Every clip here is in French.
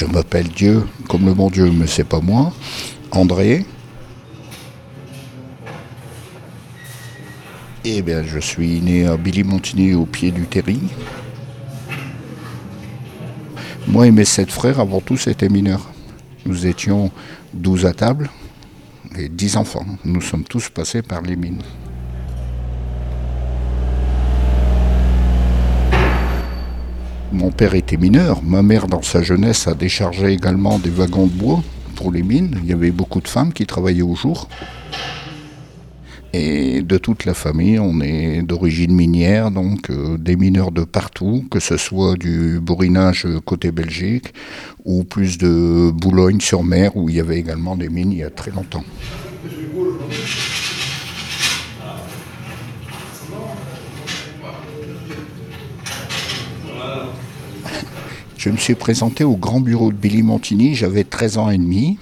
Je m'appelle Dieu comme le bon Dieu, mais c'est pas moi. André. Eh bien, je suis né à Billy Montigny au pied du Terry. Moi et mes sept frères, avant tous, étaient mineurs. Nous étions 12 à table et 10 enfants. Nous sommes tous passés par les mines. Mon père était mineur. Ma mère, dans sa jeunesse, a déchargé également des wagons de bois pour les mines. Il y avait beaucoup de femmes qui travaillaient au jour. Et de toute la famille, on est d'origine minière, donc euh, des mineurs de partout, que ce soit du bourrinage côté Belgique ou plus de Boulogne-sur-Mer, où il y avait également des mines il y a très longtemps. Je me suis présenté au grand bureau de Billy Montini, j'avais 13 ans et demi.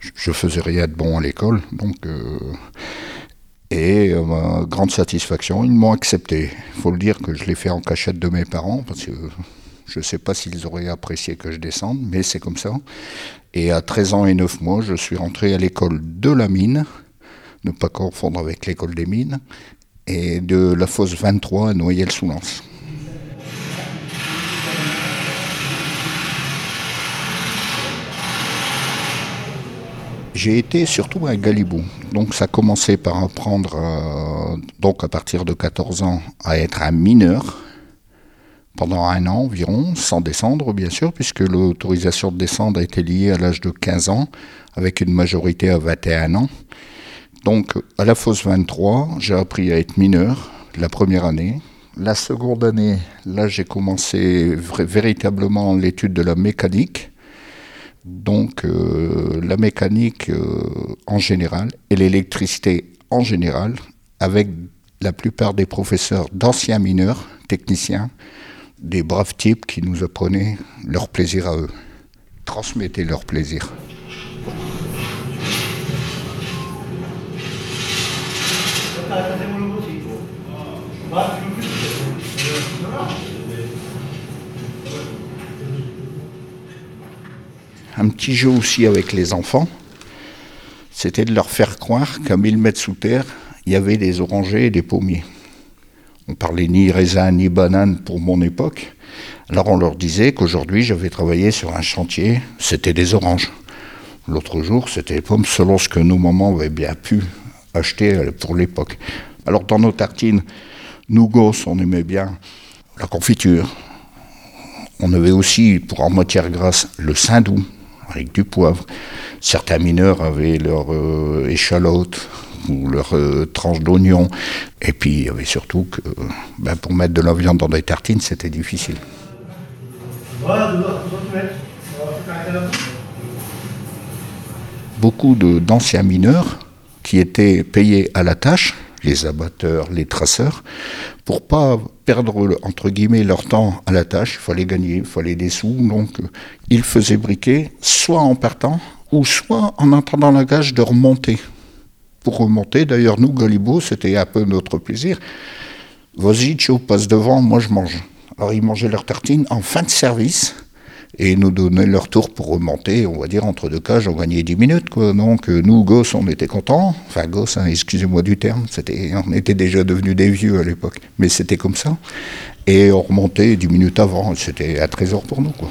Je faisais rien de bon à l'école, donc. Euh, et euh, grande satisfaction, ils m'ont accepté. Il faut le dire que je l'ai fait en cachette de mes parents, parce que je ne sais pas s'ils auraient apprécié que je descende, mais c'est comme ça. Et à 13 ans et 9 mois, je suis rentré à l'école de la mine, ne pas confondre avec l'école des mines, et de la fosse 23 à Noyelles-sous-Lens. J'ai été surtout à Galibou. Donc ça a commencé par apprendre, euh, donc à partir de 14 ans, à être un mineur pendant un an environ, sans descendre bien sûr, puisque l'autorisation de descendre a été liée à l'âge de 15 ans, avec une majorité à 21 ans. Donc à la fosse 23, j'ai appris à être mineur la première année. La seconde année, là j'ai commencé véritablement l'étude de la mécanique donc euh, la mécanique euh, en général et l'électricité en général, avec la plupart des professeurs d'anciens mineurs, techniciens, des braves types qui nous apprenaient leur plaisir à eux, transmettaient leur plaisir. Un petit jeu aussi avec les enfants, c'était de leur faire croire qu'à 1000 mètres sous terre, il y avait des orangers et des pommiers. On parlait ni raisin ni banane pour mon époque. Alors on leur disait qu'aujourd'hui j'avais travaillé sur un chantier, c'était des oranges. L'autre jour, c'était des pommes selon ce que nos mamans avaient bien pu acheter pour l'époque. Alors dans nos tartines, nous gosses, on aimait bien la confiture. On avait aussi, pour en matière grasse, le saindoux avec du poivre. Certains mineurs avaient leur euh, échalote ou leur euh, tranche d'oignon. Et puis il y avait surtout que ben, pour mettre de la viande dans des tartines, c'était difficile. Beaucoup d'anciens mineurs qui étaient payés à la tâche, les abatteurs, les traceurs, pour pas perdre entre guillemets leur temps à la tâche, il fallait gagner, il fallait des sous, donc ils faisaient briquer soit en partant ou soit en attendant la gage de remonter. Pour remonter, d'ailleurs nous Galibo, c'était un peu notre plaisir. Vas-y, passe devant, moi je mange. Alors ils mangeaient leur tartine en fin de service et nous donnaient leur tour pour remonter, on va dire, entre deux cages, on gagnait 10 minutes. Quoi. Donc euh, nous, gosses, on était contents. Enfin, gosses, hein, excusez-moi du terme, c'était, on était déjà devenus des vieux à l'époque, mais c'était comme ça. Et on remontait 10 minutes avant, c'était un trésor pour nous. Quoi.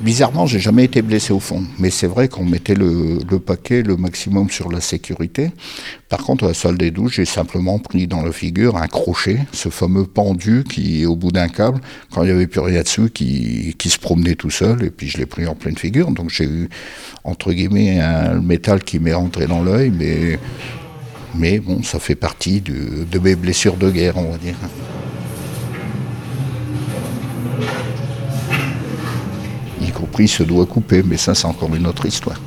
Bizarrement, j'ai jamais été blessé au fond, mais c'est vrai qu'on mettait le, paquet le maximum sur la sécurité. Par contre, à la salle des douches, j'ai simplement pris dans la figure un crochet, ce fameux pendu qui est au bout d'un câble, quand il n'y avait plus rien dessus, qui, se promenait tout seul, et puis je l'ai pris en pleine figure. Donc j'ai eu, entre guillemets, un métal qui m'est rentré dans l'œil, mais, bon, ça fait partie de mes blessures de guerre, on va dire. Y compris ce doigt coupé, mais ça c'est encore une autre histoire.